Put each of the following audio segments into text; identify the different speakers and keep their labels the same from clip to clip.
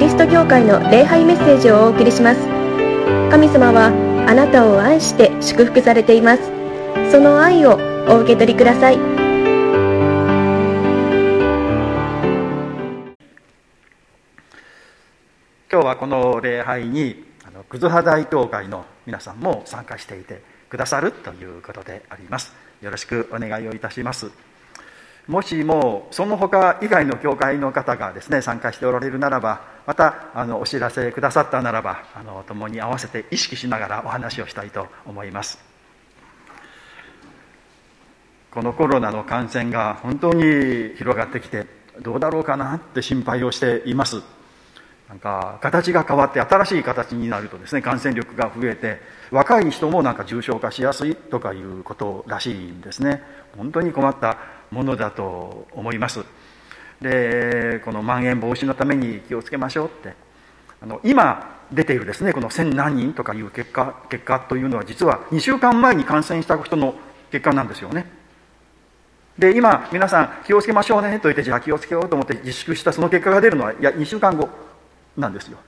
Speaker 1: リスト教会の礼拝メッセージをお送りします。神様はあなたを愛して祝福されています。その愛をお受け取りください。
Speaker 2: 今日はこの礼拝にあの葛葉大教会の皆さんも参加していてくださるということであります。よろしくお願いをいたします。もしもその他以外の教会の方がですね参加しておられるならばまたあのお知らせくださったならばあの共に合わせて意識しながらお話をしたいと思います。このコロナの感染が本当に広がってきてどうだろうかなって心配をしています。なんか形が変わって新しい形になるとですね感染力が増えて若い人もなんか重症化しやすいとかいうことらしいんですね。本当に困った。ものだと思います。でこのまん延防止のために気をつけましょうって。あの今出ているですねこの1000何人とかいう結果結果というのは実は2週間前に感染した人の結果なんですよね。で今皆さん気をつけましょうねと言ってじゃあ気をつけようと思って自粛したその結果が出るのはいや2週間後なんですよ。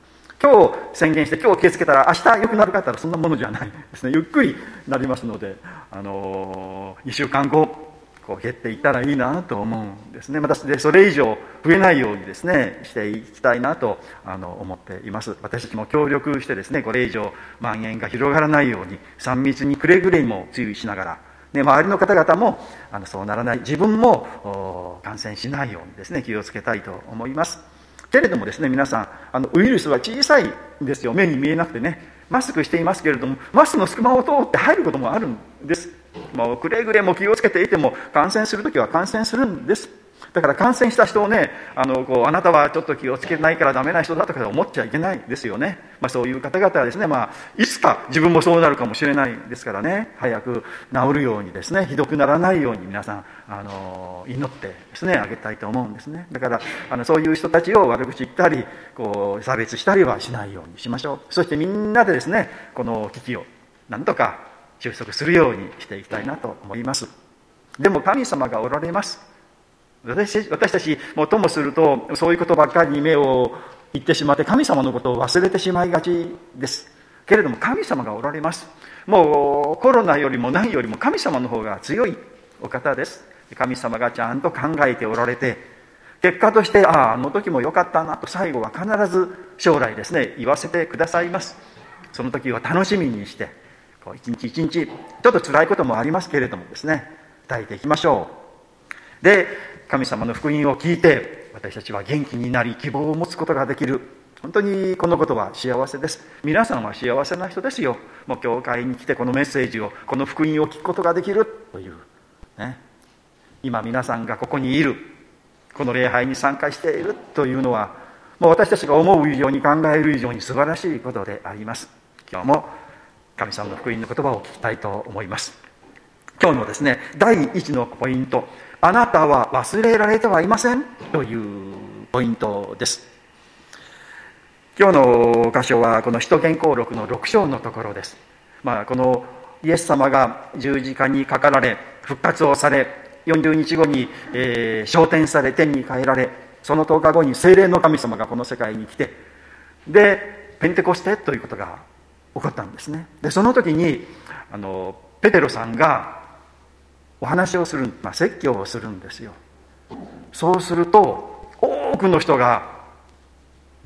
Speaker 2: 今日宣言して今日気をつけたら明日良くなるかったらそんなものじゃないですね。ゆっくりなりますので、あのー、2週間後こう減っていったらいいなと思うんですね。またでそれ以上増えないようにですねしていきたいなとあの思っています。私たちも協力してですねこれ以上蔓延が広がらないように3密にくれぐれも注意しながらで周りの方々もあのそうならない。自分も感染しないようにですね気をつけたいと思います。けれどもですね皆さんあのウイルスは小さいんですよ。目に見えなくてね。マスクしていますけれどもマスクの隙間を通って入ることもあるんです。もうくれぐれも気をつけていても感染するときは感染するんです。だから感染した人をねあのこうあなたはちょっと気をつけないからダメな人だとか思っちゃいけないですよね、まあ、そういう方々はですね、まあ、いつか自分もそうなるかもしれないですからね。早く治るようにですねひどくならないように皆さんあの祈ってですねあげたいと思うんですね。だからあのそういう人たちを悪口言ったりこう差別したりはしないようにしましょう。そしてみんなでですねこの危機をなんとか収束するようにしていきたいなと思います。でも神様がおられます。私私たちもともするとそういうことばっかりに目を言ってしまって神様のことを忘れてしまいがちです。けれども神様がおられます。もうコロナよりも何よりも神様の方が強いお方です。神様がちゃんと考えておられて結果としてあああの時も良かったなと最後は必ず将来ですね言わせてくださいます。その時は楽しみにしてこう一日一日ちょっと辛いこともありますけれどもですね耐えていきましょう。で神様の福音を聞いて私たちは元気になり希望を持つことができる。本当にこのことは幸せです。皆さんは幸せな人ですよ。もう教会に来てこのメッセージをこの福音を聞くことができる。という、ね、今皆さんがここにいる。この礼拝に参加している。というのはもう私たちが思う以上に考える以上に素晴らしいことであります。今日も神様の福音の言葉を聞きたいと思います。今日のですね第一のポイントあなたは忘れられてはいません？というポイントです。今日の箇所はこの使徒言行録の6章のところです、まあ、このイエス様が十字架にかかられ復活をされ40日後に、えー、昇天され天に帰られその10日後に精霊の神様がこの世界に来てでペンテコステということが起こったんですね。でその時にあのペテロさんがお話をする、まあ、説教をするんですよ。そうすると多くの人が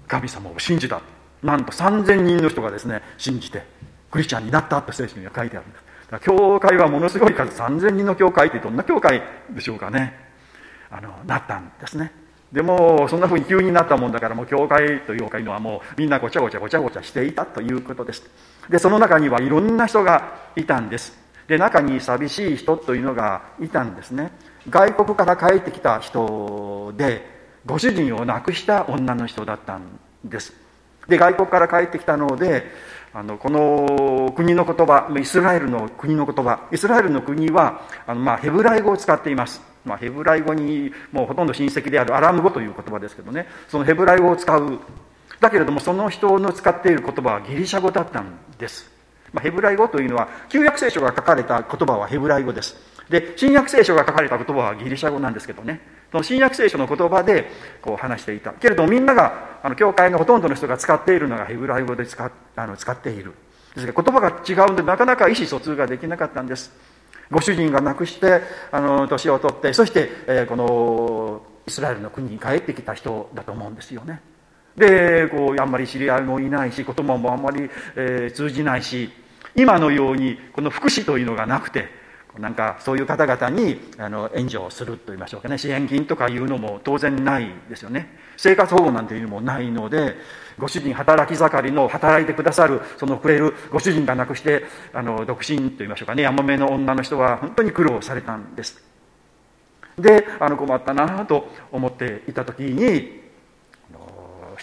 Speaker 2: 神様を信じた。なんと3000人の人がですね信じてクリスチャンになったって聖書には書いてあるんです。教会はものすごい数3000人の教会ってどんな教会でしょうかね。あのなったんですね。でもそんなふうに急になったもんだからもう教会というのはもうみんなごちゃごちゃごちゃごちゃしていたということです。でその中にはいろんな人がいたんです。で中に寂しい人というのがいたんですね。外国から帰ってきた人でご主人を亡くした女の人だったんです。で外国から帰ってきたのであのこの国の言葉イスラエルの国の言葉イスラエルの国はあの、まあ、ヘブライ語を使っています、まあ、ヘブライ語にもうほとんど親戚であるアラム語という言葉ですけどね。そのヘブライ語を使う。だけれどもその人の使っている言葉はギリシャ語だったんです。まあ、ヘブライ語というのは旧約聖書が書かれた言葉はヘブライ語です。で新約聖書が書かれた言葉はギリシャ語なんですけどね。その新約聖書の言葉でこう話していた。けれどもみんながあの教会のほとんどの人が使っているのがヘブライ語で使あの使っている。ですから言葉が違うんでなかなか意思疎通ができなかったんです。ご主人が亡くしてあの年を取ってそして、えー、このイスラエルの国に帰ってきた人だと思うんですよね。でこうあんまり知り合いもいないし言葉もあんまり、えー、通じないし今のようにこの福祉というのがなくてなんかそういう方々にあの援助をすると言いましょうかね。支援金とかいうのも当然ないですよね。生活保護なんていうのもないのでご主人働き盛りの働いてくださるそのくれるご主人が亡くしてあの独身といいましょうかね。やもめの女の人は本当に苦労されたんです。であの困ったなと思っていた時に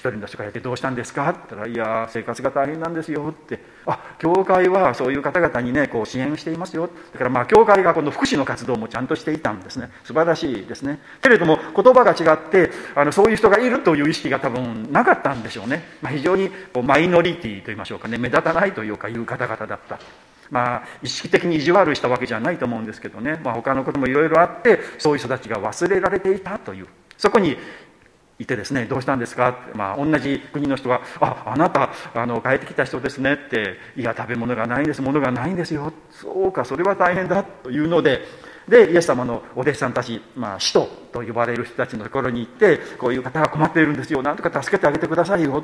Speaker 2: 人の人がいてどうしたんですか?」って言ったら「いや生活が大変なんですよ」って「あ教会はそういう方々にねこう支援していますよ」だからまあ教会がこの福祉の活動もちゃんとしていたんですね。素晴らしいですね。けれども言葉が違ってあのそういう人がいるという意識が多分なかったんでしょうね、まあ、非常にこうマイノリティと言いましょうかね。目立たないというかいう方々だった。まあ、意識的に意地悪したわけじゃないと思うんですけどね、まあ、他のこともいろいろあってそういう人たちが忘れられていたという。そこにいてですねどうしたんですか？って、まあ、同じ国の人が「ああなたあの帰ってきた人ですね」って「いや食べ物がないんです物がないんですよ」そうかそれは大変だというのででイエス様のお弟子さんたち、まあ、使徒と呼ばれる人たちのところに行ってこういう方が困っているんですよなんとか助けてあげてくださいよ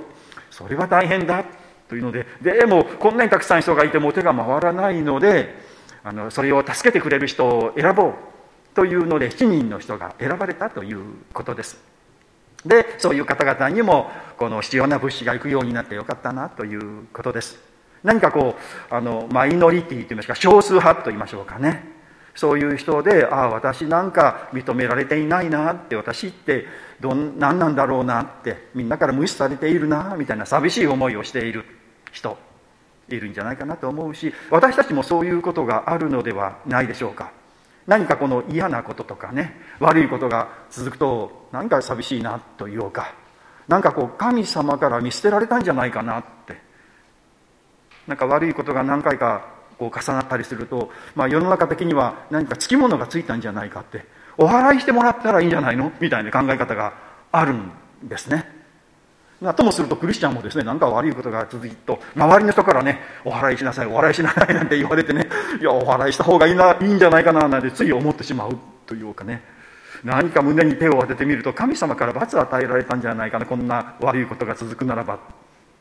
Speaker 2: それは大変だというのででもこんなにたくさん人がいても手が回らないのであのそれを助けてくれる人を選ぼうというので7人の人が選ばれたということです。でそういう方々にもこの必要な物資が行くようになってよかったなということです。何かこうあのマイノリティといいますか少数派と言いましょうかね。そういう人でああ私なんか認められていないなって私ってどん何なんだろうなってみんなから無視されているなみたいな寂しい思いをしている人いるんじゃないかなと思うし私たちもそういうことがあるのではないでしょうか。何かこの嫌なこととかね悪いことが続くと何か寂しいなというかなんかこう神様から見捨てられたんじゃないかなって。なんか悪いことが何回かこう重なったりすると、まあ、世の中的には何かつきものがついたんじゃないかって。お祓いしてもらったらいいんじゃないのみたいな考え方があるんですね。ともするとクリスチャンもですね何か悪いことが続くと周りの人からねお祓いしなさいお祓いしなさい なんて言われてねいやお祓いした方がいいないいんじゃないかななんてつい思ってしまうというかね。何か胸に手を当ててみると神様から罰を与えられたんじゃないかなこんな悪いことが続くならば、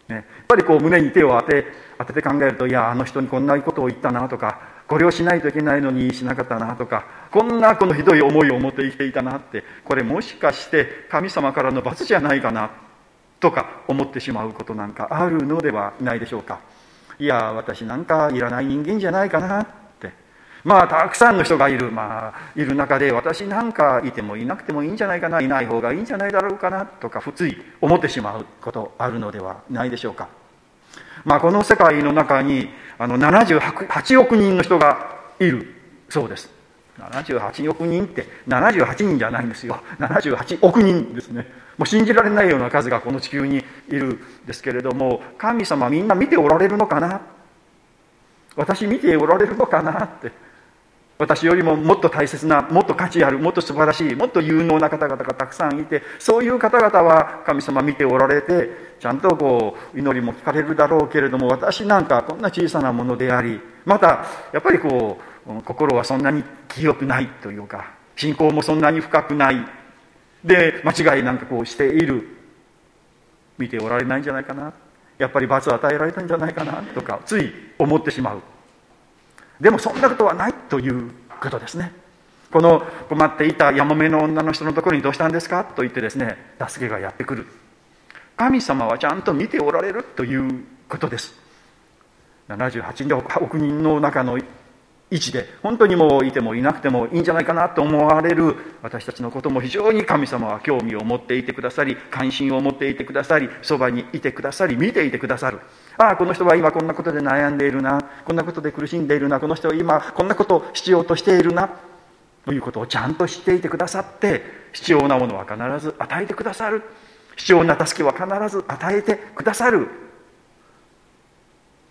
Speaker 2: ね、やっぱりこう胸に手を当て当てて考えるといやあの人にこんなことを言ったなとかこれをしないといけないのにしなかったなとかこんなこのひどい思いを持って生きていたなってこれもしかして神様からの罰じゃないかな。とか思ってしまうことなんかあるのではないでしょうか。いや私なんかいらない人間じゃないかなって。まあたくさんの人がいる。まあいる中で私なんかいてもいなくてもいいんじゃないかな。いない方がいいんじゃないだろうかなとか普通思ってしまうことあるのではないでしょうか。まあこの世界の中にあの78億人の人がいるそうです。78億人って78人じゃないんですよ。78億人ですね。もう信じられないような数がこの地球にいるんですけれども神様みんな見ておられるのかな？私見ておられるのかなって。私よりももっと大切なもっと価値あるもっと素晴らしいもっと有能な方々がたくさんいてそういう方々は神様見ておられてちゃんとこう祈りも聞かれるだろうけれども私なんかこんな小さなものでありまたやっぱりこう心はそんなに清くないというか信仰もそんなに深くない。で間違いなんかこうしている。見ておられないんじゃないかな。やっぱり罰を与えられたんじゃないかな。とかつい思ってしまう。でもそんなことはないということですね。この困っていたやもめの女の人のところにどうしたんですか？と言ってですね助けがやってくる。神様はちゃんと見ておられるということです。78億人の中の位置で本当にもういてもいなくてもいいんじゃないかなと思われる私たちのことも非常に神様は興味を持っていてくださり関心を持っていてくださりそばにいてくださり見ていてくださる。ああこの人は今こんなことで悩んでいるなこんなことで苦しんでいるなこの人は今こんなことを必要としているなということをちゃんと知っていてくださって必要なものは必ず与えてくださる。必要な助けは必ず与えてくださる。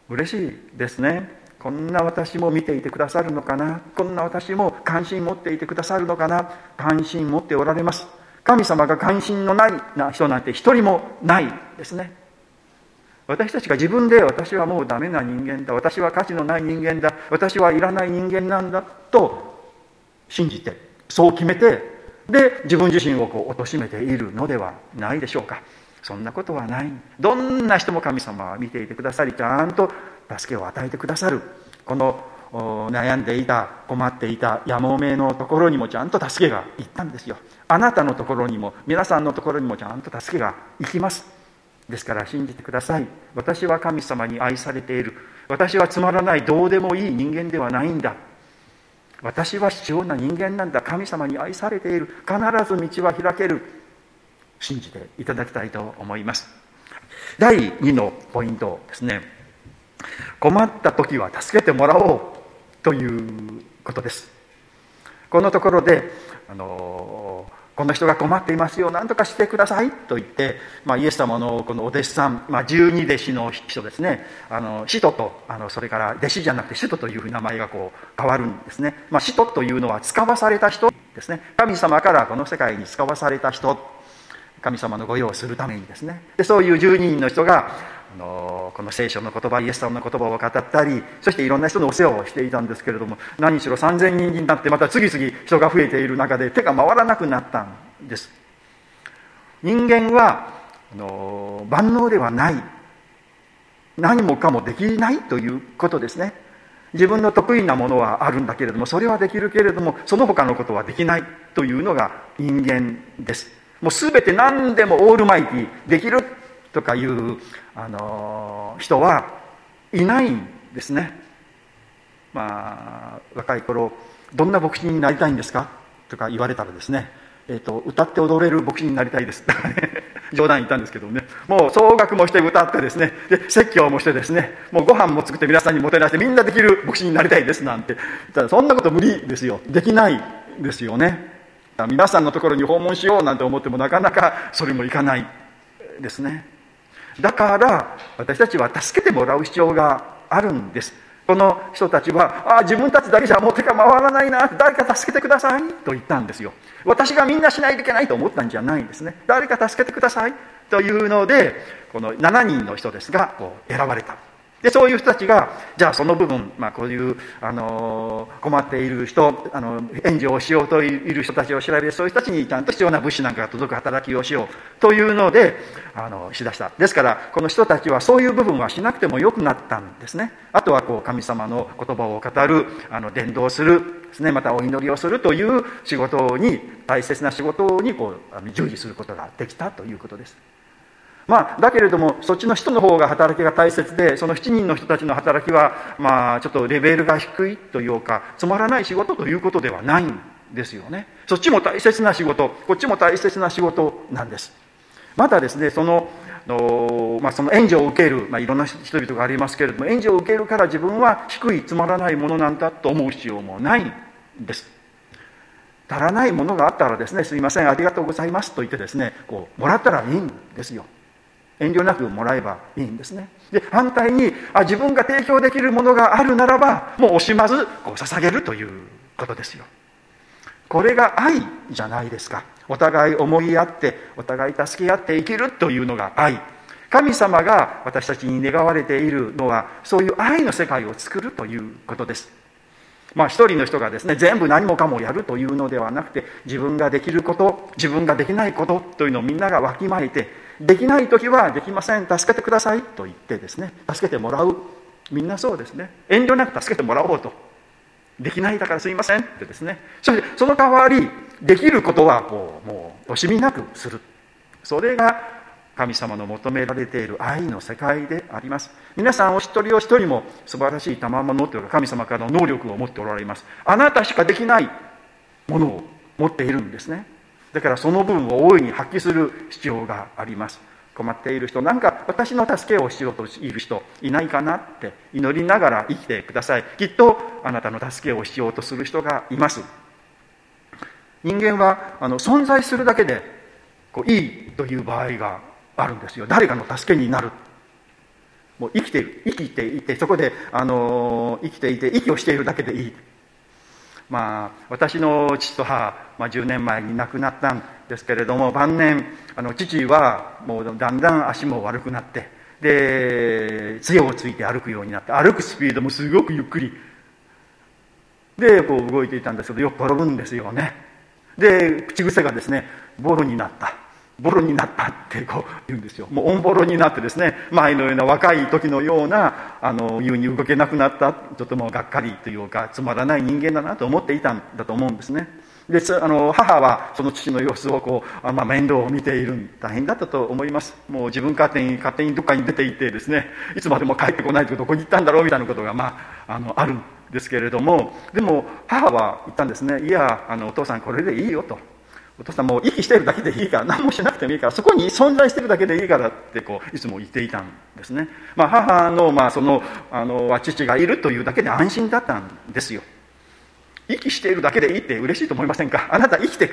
Speaker 2: 嬉しいですね。こんな私も見ていてくださるのかな？こんな私も関心持っていてくださるのかな？関心持っておられます。神様が関心のないな人なんて一人もないですね。私たちが自分で私はもうダメな人間だ。私は価値のない人間だ。私はいらない人間なんだ。と信じてそう決めてで自分自身をこう貶めているのではないでしょうか。そんなことはない。どんな人も神様は見ていてくださりちゃんと助けを与えてくださる。この悩んでいた困っていたやもめのところにもちゃんと助けが行ったんですよ。あなたのところにも皆さんのところにもちゃんと助けが行きます。ですから信じてください。私は神様に愛されている。私はつまらないどうでもいい人間ではないんだ。私は必要な人間なんだ。神様に愛されている。必ず道は開ける。信じていただきたいと思います。第2のポイントですね。困った時は助けてもらおうということです。このところであのこの人が困っていますよ何とかしてくださいと言って、まあ、イエス様のこのお弟子さん、まあ、十二弟子の人ですね。あの使徒とあのそれから弟子じゃなくて使徒という名前がこう変わるんですね、まあ、使徒というのは使わされた人ですね。神様からこの世界に使わされた人。神様の御用をするためにですね。でそういう12人の人がのこの聖書の言葉イエス様の言葉を語ったりそしていろんな人のお世話をしていたんですけれども何しろ3000人になってまた次々人が増えている中で手が回らなくなったんです。人間はあの万能ではない。何もかもできないということですね。自分の得意なものはあるんだけれどもそれはできるけれどもその他のことはできないというのが人間です。もう全て何でもオールマイティできるとかいう、あの人はいないんですね。まあ若い頃どんな牧師になりたいんですか？とか言われたらですね。えーと、歌って踊れる牧師になりたいです。冗談言ったんですけどね。もう総額もして歌ってですね。で説教もしてですね。もうご飯も作って皆さんにもてなしてみんなできる牧師になりたいです。なんて。言ったらそんなこと無理ですよ。できないですよね。皆さんのところに訪問しようなんて思ってもなかなかそれもいかないですね。だから私たちは助けてもらう必要があるんです。この人たちはああ自分たちだけじゃもう手が回らないな誰か助けてくださいと言ったんですよ。私がみんなしないといけないと思ったんじゃないんですね。誰か助けてくださいというのでこの7人の人ですがこう選ばれた。でそういう人たちがじゃあその部分、まあ、こういう、あの困っている人あの援助をしようといる人たちを調べてそういう人たちにちゃんと必要な物資なんかが届く働きをしようというのであのしだした。ですからこの人たちはそういう部分はしなくてもよくなったんですね。あとはこう神様の言葉を語るあの伝道するですね。またお祈りをするという仕事に大切な仕事にこう従事することができたということです。まあ、だけれどもそっちの人の方が働きが大切でその7人の人たちの働きは、まあ、ちょっとレベルが低いというかつまらない仕事ということではないんですよね。そっちも大切な仕事こっちも大切な仕事なんです。またですねそのの、まあ、その援助を受ける、まあ、いろんな人々がありますけれども援助を受けるから自分は低いつまらないものなんだと思う必要もないんです。足らないものがあったらですねすいませんありがとうございますと言ってですねこうもらったらいいんですよ。遠慮なくもらえばいいんですね。で反対にあ自分が提供できるものがあるならばもう惜しまずこう捧げるということですよ。これが愛じゃないですか。お互い思い合ってお互い助け合って生きるというのが愛。神様が私たちに願われているのはそういう愛の世界を作るということです。まあ一人の人がですね全部何もかもやるというのではなくて自分ができること自分ができないことというのをみんながわきまえてできない時はできません助けてくださいと言ってですね助けてもらう。みんなそうですね。遠慮なく助けてもらおうと。できないだからすいませんってですね。そしてその代わりできることはこうもう惜しみなくする。それが神様の求められている愛の世界であります。皆さんお一人お一人も素晴らしい賜物というか神様からの能力を持っておられます。あなたしかできないものを持っているんですね。だからその分を大いに発揮する必要があります。困っている人なんか私の助けをしようといる人いないかなって祈りながら生きてください。きっとあなたの助けをしようとする人がいます。人間はあの存在するだけでこういいという場合があるんですよ。誰かの助けになる。もう生きている生きていてそこで、あの生きていて息をしているだけでいい。まあ私の父と母、まあ、10年前に亡くなったんですけれども晩年あの父はもうだんだん足も悪くなってで杖をついて歩くようになって歩くスピードもすごくゆっくり。でこう動いていたんですけどよく転ぶんですよね。で口癖がですねボロになった。ボロになったってこう言うんですよ。もうオンボロになってですね前のような若い時のようなあの言うに動けなくなったとてもがっかりというかつまらない人間だなと思っていたんだと思うんですね。であの母はその父の様子をこう、まあ、面倒を見ている大変だったと思います。もう自分勝手に勝手にどっかに出ていてですねいつまでも帰ってこないとどこに行ったんだろうみたいなことが、まあ、あのあるんですけれどもでも母は言ったんですね。いやあのお父さんこれでいいよと。お父さんもう息してるだけでいいから何もしなくてもいいからそこに存在してるだけでいいからってこういつも言っていたんですね、まあ、母の,、まあそのあの父がいるというだけで安心だったんですよ。息しているだけでいいって嬉しいと思いませんか？あなた生きて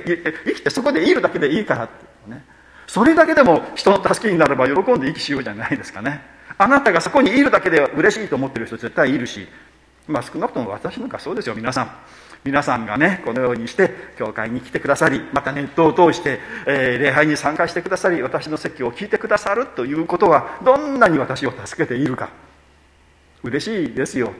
Speaker 2: 生きてそこでいるだけでいいからってね。それだけでも人の助けになれば喜んで息しようじゃないですかね。あなたがそこにいるだけで嬉しいと思ってる人絶対いるしまあ少なくとも私なんかそうですよ皆さん。皆さんがねこのようにして教会に来てくださりまたネットを通して、えー、礼拝に参加してくださり私の席を聞いてくださるということはどんなに私を助けているか。嬉しいですよ。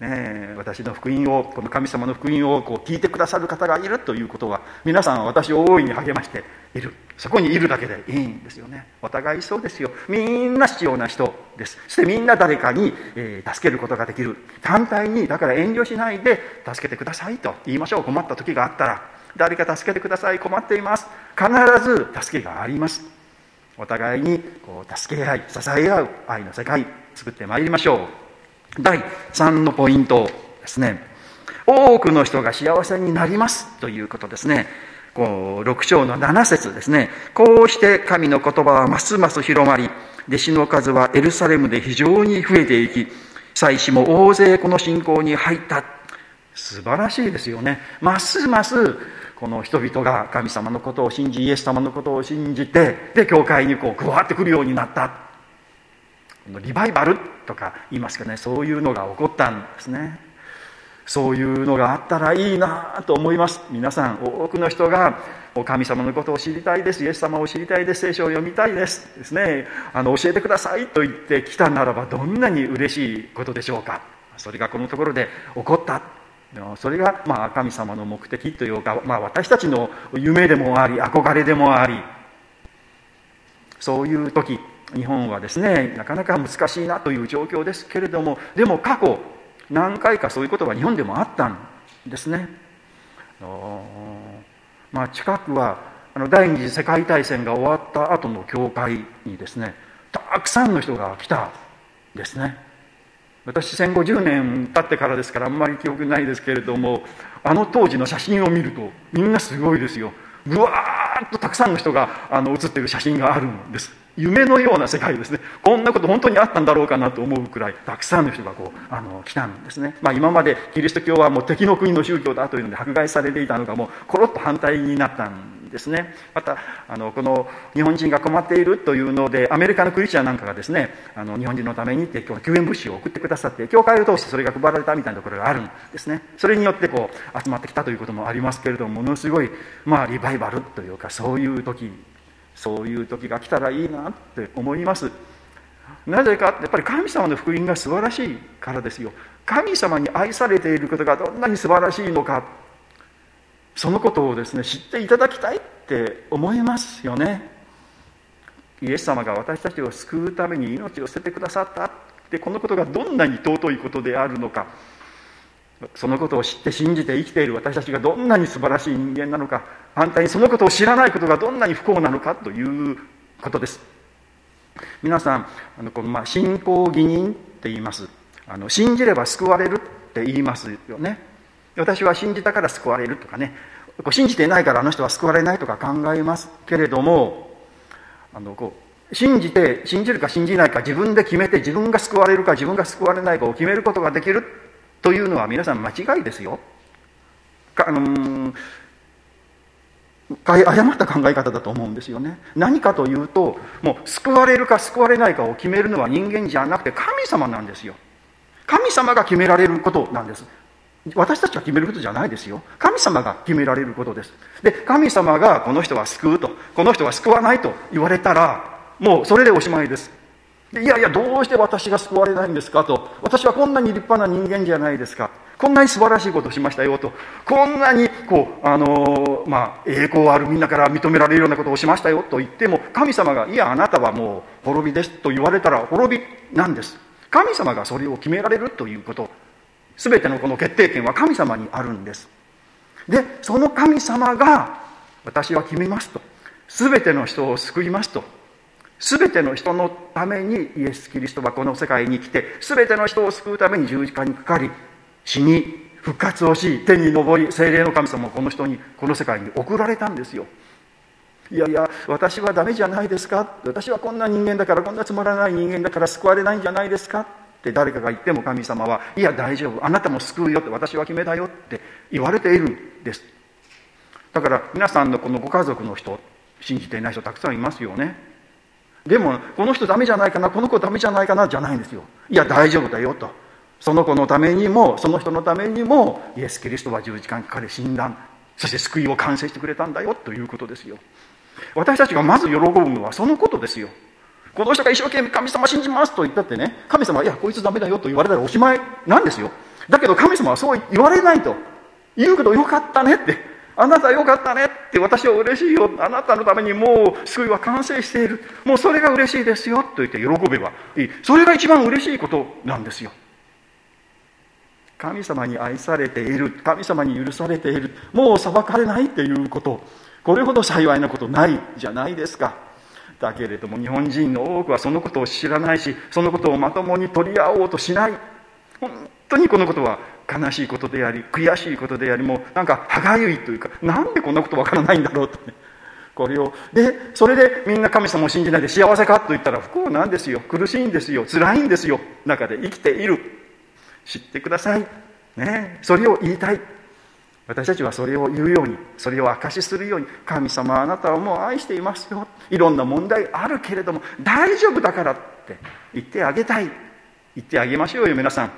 Speaker 2: ね、私の福音をこの神様の福音をこう聞いてくださる方がいるということは皆さんは私を大いに励ましている。そこにいるだけでいいんですよね。お互いそうですよ。みんな必要な人です。そしてみんな誰かに、えー、助けることができる。反対にだから遠慮しないで助けてくださいと言いましょう。困った時があったら。誰か助けてください。困っています。必ず助けがあります。お互いにこう助け合い支え合う愛の世界作ってまいりましょう。第3のポイントですね。多くの人が幸せになりますということですね。こう6章の7節ですね。こうして神の言葉はますます広まり弟子の数はエルサレムで非常に増えていき祭司も大勢この信仰に入った。素晴らしいですよね。ますますこの人々が神様のことを信じイエス様のことを信じてで教会にこう加わってくるようになった。リバイバル？とか言いますかね。そういうのが起こったんですね。そういうのがあったらいいなと思います。皆さん多くの人が神様のことを知りたいです。イエス様を知りたいです。聖書を読みたいです。ですね。あの教えてください。と言ってきたならばどんなに嬉しいことでしょうか。それがこのところで起こった。それがまあ神様の目的というか、まあ、私たちの夢でもあり憧れでもあり。そういう時日本はですねなかなか難しいなという状況ですけれどもでも過去何回かそういうことが日本でもあったんですね。まあ、近くはあの第二次世界大戦が終わった後の教会にですねたくさんの人が来たんですね。私戦後10年経ってからですからあんまり記憶ないですけれどもあの当時の写真を見るとみんなすごいですよぶわーっとたくさんの人があの写っている写真があるんです。夢のような世界ですね。こんなこと本当にあったんだろうかなと思うくらいたくさんの人がこうあの来たんですね、まあ、今までキリスト教はもう敵の国の宗教だというので迫害されていたのがもうコロッと反対になったんですですね。またあのこの日本人が困っているというのでアメリカのクリスチャンなんかがですねあの日本人のためにって今日救援物資を送ってくださって教会を通してそれが配られたみたいなところがあるんですね。それによってこう集まってきたということもありますけれどもものすごいまあリバイバルというかそういう時そういう時が来たらいいなって思います。なぜかやっぱり神様の福音が素晴らしいからですよ。神様に愛されていることがどんなに素晴らしいのかそのことをですね知っていただきたいって思いますよね。イエス様が私たちを救うために命を捨ててくださったってこのことがどんなに尊いことであるのか。そのことを知って信じて生きている私たちがどんなに素晴らしい人間なのか。反対にそのことを知らないことがどんなに不幸なのかということです。皆さんあのこのまあ信仰義人って言います。あの信じれば救われるって言いますよね。私は信じたから救われるとかね。信じていないからあの人は救われないとか考えますけれどもあのこう信じて信じるか信じないか自分で決めて自分が救われるか自分が救われないかを決めることができるというのは皆さん間違いですよ。あの誤った考え方だと思うんですよね。何かというともう救われるか救われないかを決めるのは人間じゃなくて神様なんですよ。神様が決められることなんです。私たちが決めることじゃないですよ。神様が決められることです。で神様がこの人は救うとこの人は救わないと言われたらもうそれでおしまいです。でいやいやどうして私が救われないんですかと。私はこんなに立派な人間じゃないですか。こんなに素晴らしいことをしましたよと。こんなにこうあのー、まあ栄光あるみんなから認められるようなことをしましたよと言っても神様がいやあなたはもう滅びですと言われたら滅びなんです。神様がそれを決められるということ。全てのこの決定権は神様にあるんです。でその神様が私は決めますと。全ての人を救いますと。全ての人のためにイエス・キリストはこの世界に来て全ての人を救うために十字架にかかり死に復活をし天に昇り精霊の神様をこの人にこの世界に送られたんですよ。いやいや私はダメじゃないですか。私はこんな人間だからこんなつまらない人間だから救われないんじゃないですか。って誰かが言っても神様はいや大丈夫あなたも救うよって私は決めだよって言われているんです。だから皆さんのこのご家族の人信じていない人たくさんいますよね。でもこの人ダメじゃないかなこの子ダメじゃないかなじゃないんですよ。いや大丈夫だよと。その子のためにもその人のためにもイエス・キリストは十字架にかかり死んだそして救いを完成してくれたんだよということですよ。私たちがまず喜ぶのはそのことですよ。この人が一生懸命神様信じますと言ったってね、神様いや、こいつダメだよと言われたらおしまいなんですよ。だけど神様はそう言われないと。言うけどよかったねって。あなたよかったねって私は嬉しいよ。あなたのためにもう救いは完成している。もうそれが嬉しいですよと言って喜べばいい。それが一番嬉しいことなんですよ。神様に愛されている。神様に許されている。もう裁かれないっていうこと。これほど幸いなことないじゃないですか。だけれども日本人の多くはそのことを知らないしそのことをまともに取り合おうとしない。本当にこのことは悲しいことであり悔しいことでありもなんか歯がゆいというかなんでこんなことわからないんだろうと。ねこれをでそれでみんな神様を信じないで幸せかと言ったら不幸なんですよ。苦しいんですよ。辛いんですよ。中で生きている。知ってください。ね。それを言いたい。私たちはそれを言うようにそれを証しするように神様あなたはもう愛していますよ。いろんな問題あるけれども大丈夫だからって言ってあげたい。言ってあげましょうよ皆さん、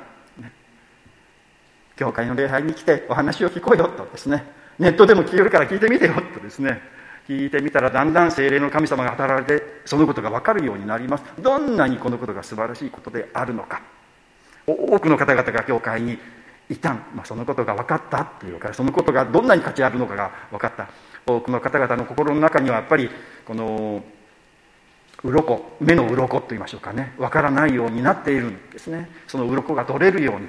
Speaker 2: 教会の礼拝に来てお話を聞こうよとですね。ネットでも聞けるから聞いてみてよとですね。聞いてみたらだんだん精霊の神様が働いてそのことが分かるようになります。どんなにこのことが素晴らしいことであるのか。多くの方々が教会にいたん、まあ、そのことが分かったっていうかそのことがどんなに価値あるのかが分かった。多くの方々の心の中にはやっぱりこの鱗目の鱗と言いましょうかね。分からないようになっているんですね。その鱗が取れるように。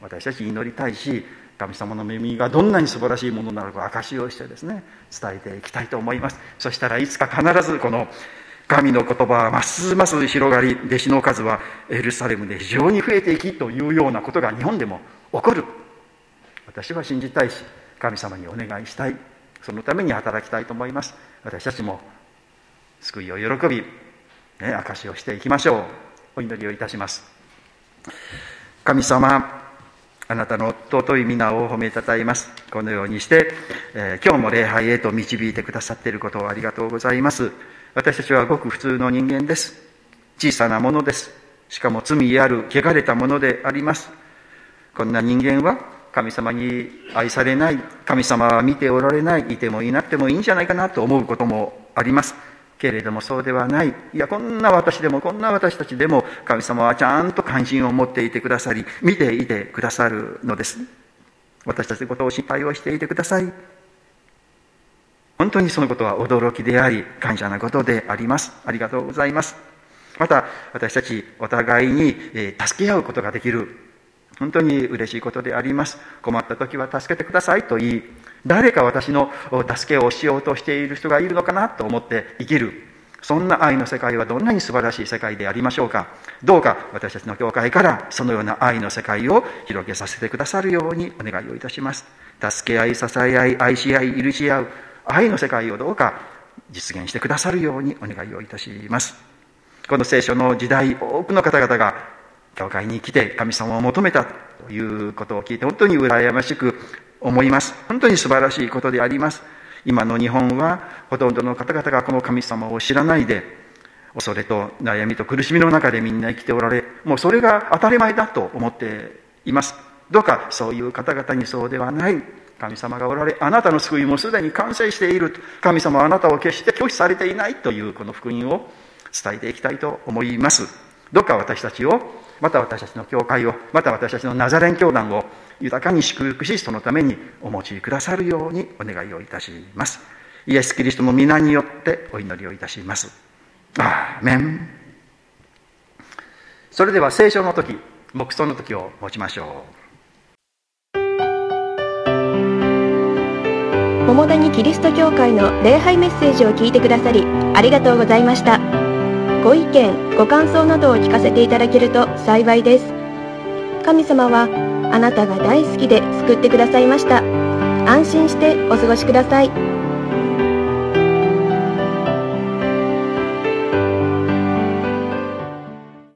Speaker 2: 私たち祈りたいし神様の耳がどんなに素晴らしいものなのか証しをしてですね伝えていきたいと思います。そしたらいつか必ずこの神の言葉はますます広がり弟子の数はエルサレムで非常に増えていきというようなことが日本でも起こる。私は信じたいし神様にお願いしたい。そのために働きたいと思います。私たちも救いを喜び、ね、証しをしていきましょう。お祈りをいたします。神様あなたの尊い皆を褒めたたえます。このようにして、えー、今日も礼拝へと導いてくださっていることをありがとうございます。私たちはごく普通の人間です。小さなものです。しかも罪ある汚れたものであります。こんな人間は神様に愛されない、神様は見ておられない、いてもいなくてもいいんじゃないかなと思うこともあります。けれどもそうではない。いや、こんな私でも、こんな私たちでも、神様はちゃんと関心を持っていてくださり、見ていてくださるのです。私たちのことを心配をしていてください。本当にそのことは驚きであり、感謝なことであります。ありがとうございます。また、私たちお互いに助け合うことができる本当に嬉しいことであります。困った時は助けてくださいと言い、誰か私の助けをしようとしている人がいるのかなと思って生きる。そんな愛の世界はどんなに素晴らしい世界でありましょうか。どうか私たちの教会からそのような愛の世界を広げさせてくださるようにお願いをいたします。助け合い、支え合い、愛し合い、許し合う愛の世界をどうか実現してくださるようにお願いをいたします。この聖書の時代、多くの方々が教会に来て神様を求めたということを聞いて本当に羨ましく思います。本当に素晴らしいことであります。今の日本はほとんどの方々がこの神様を知らないで恐れと悩みと苦しみの中でみんな生きておられもうそれが当たり前だと思っていますどうかそういう方々にそうではない神様がおられあなたの救いもすでに完成している神様はあなたを決して拒否されていないというこの福音を伝えていきたいと思いますどうか私たちをまた私たちの教会をまた私たちのナザレン教団を豊かに祝福しそのためにお持ちくださるようにお願いをいたします。イエス・キリストの皆によってお祈りをいたします。アーメン。それでは聖書の時黙想の時を持ちましょう。
Speaker 1: 桃谷キリスト教会の礼拝メッセージを聞いてくださりありがとうございました。ご意見ご感想などを聞かせていただけると幸いです神様はあなたが大好きで救ってくださいました安心してお過ごしください。